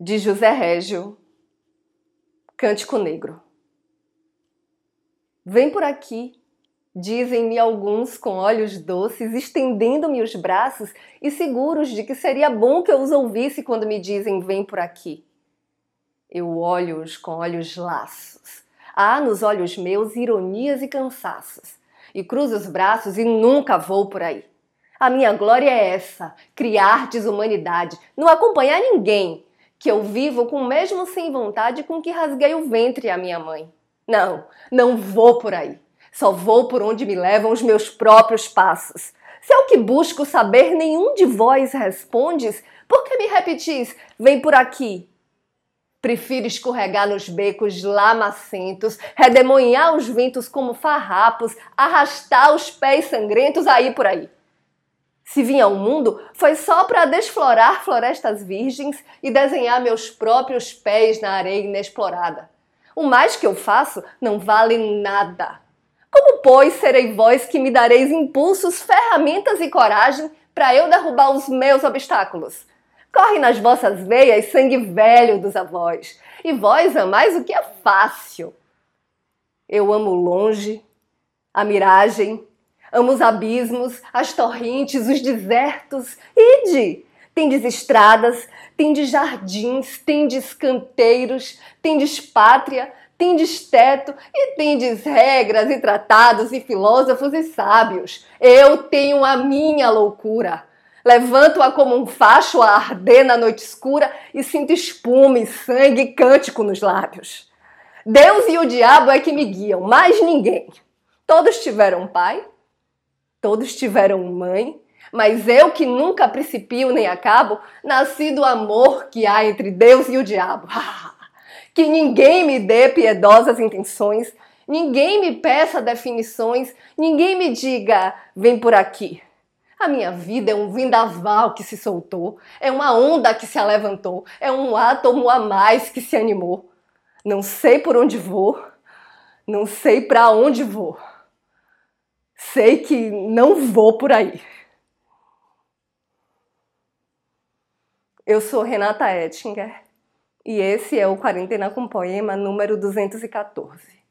de José Régio, Cântico Negro. Vem por aqui, dizem-me alguns com olhos doces, estendendo-me os braços e seguros de que seria bom que eu os ouvisse quando me dizem vem por aqui. Eu olho-os com olhos laços. Há nos olhos meus ironias e cansaços. E cruzo os braços e nunca vou por aí. A minha glória é essa: criar desumanidade, não acompanhar ninguém, que eu vivo com o mesmo sem vontade com que rasguei o ventre à minha mãe. Não, não vou por aí. Só vou por onde me levam os meus próprios passos. Se é o que busco saber, nenhum de vós respondes, por que me repetis? Vem por aqui. Prefiro escorregar nos becos lamacentos, redemoinhar os ventos como farrapos, arrastar os pés sangrentos aí por aí. Se vim ao mundo, foi só para desflorar florestas virgens e desenhar meus próprios pés na areia inexplorada. O mais que eu faço não vale nada. Como, pois, serei vós que me dareis impulsos, ferramentas e coragem para eu derrubar os meus obstáculos? Corre nas vossas veias sangue velho dos avós, e vós amais o que é fácil. Eu amo longe, a miragem, Amo os abismos, as torrentes, os desertos. Ide! Tendes estradas, tendes jardins, tendes canteiros, tendes pátria, tendes teto e tendes regras e tratados e filósofos e sábios. Eu tenho a minha loucura. Levanto-a como um facho a arder na noite escura e sinto espuma e sangue e cântico nos lábios. Deus e o diabo é que me guiam, mais ninguém. Todos tiveram pai, Todos tiveram mãe, mas eu que nunca principio nem acabo, nasci do amor que há entre Deus e o diabo. que ninguém me dê piedosas intenções, ninguém me peça definições, ninguém me diga, vem por aqui. A minha vida é um vendaval que se soltou, é uma onda que se levantou, é um átomo a mais que se animou. Não sei por onde vou, não sei para onde vou sei que não vou por aí. Eu sou Renata Ettinger e esse é o Quarentena com Poema número 214.